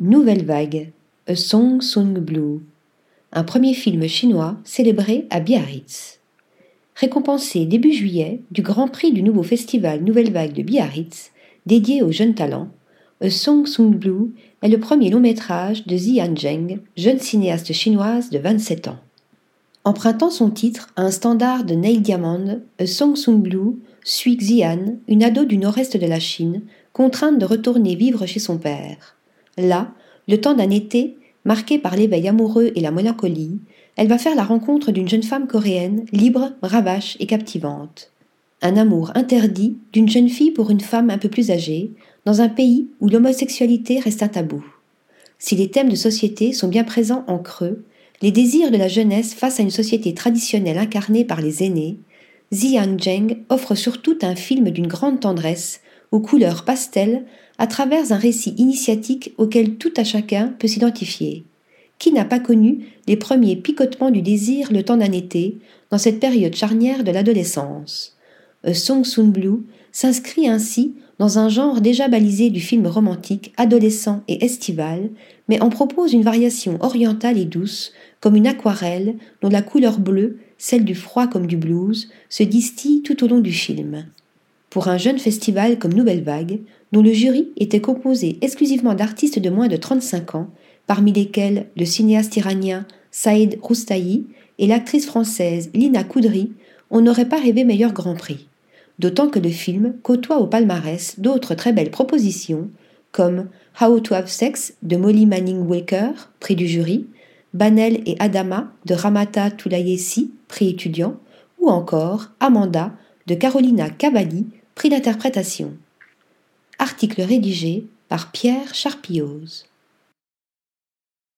Nouvelle Vague, A Song Sung Blue, un premier film chinois célébré à Biarritz. Récompensé début juillet du Grand Prix du nouveau festival Nouvelle Vague de Biarritz, dédié aux jeunes talents, A Song Sung Blue est le premier long métrage de Zian Zheng, jeune cinéaste chinoise de 27 ans. Empruntant son titre à un standard de Neil Diamond, A Song Sung Blue suit Xian, une ado du nord-est de la Chine, contrainte de retourner vivre chez son père. Là, le temps d'un été, marqué par l'éveil amoureux et la mélancolie, elle va faire la rencontre d'une jeune femme coréenne, libre, bravache et captivante. Un amour interdit d'une jeune fille pour une femme un peu plus âgée, dans un pays où l'homosexualité reste un tabou. Si les thèmes de société sont bien présents en creux, les désirs de la jeunesse face à une société traditionnelle incarnée par les aînés, Ziang Zheng offre surtout un film d'une grande tendresse, aux couleurs pastel, à travers un récit initiatique auquel tout à chacun peut s'identifier. Qui n'a pas connu les premiers picotements du désir le temps d'un été, dans cette période charnière de l'adolescence? A Song Soon Blue s'inscrit ainsi dans un genre déjà balisé du film romantique, adolescent et estival, mais en propose une variation orientale et douce, comme une aquarelle dont la couleur bleue, celle du froid comme du blues, se distille tout au long du film. Pour un jeune festival comme Nouvelle Vague, dont le jury était composé exclusivement d'artistes de moins de 35 ans, parmi lesquels le cinéaste iranien Saïd Roustahi et l'actrice française Lina Koudry, on n'aurait pas rêvé meilleur Grand Prix. D'autant que le film côtoie au palmarès d'autres très belles propositions, comme How to Have Sex de Molly Manning Waker, prix du jury, Banel et Adama de Ramata Toulayesi, prix étudiant, ou encore Amanda de Carolina Cavalli, prix d'interprétation. Article rédigé par Pierre Charpillose.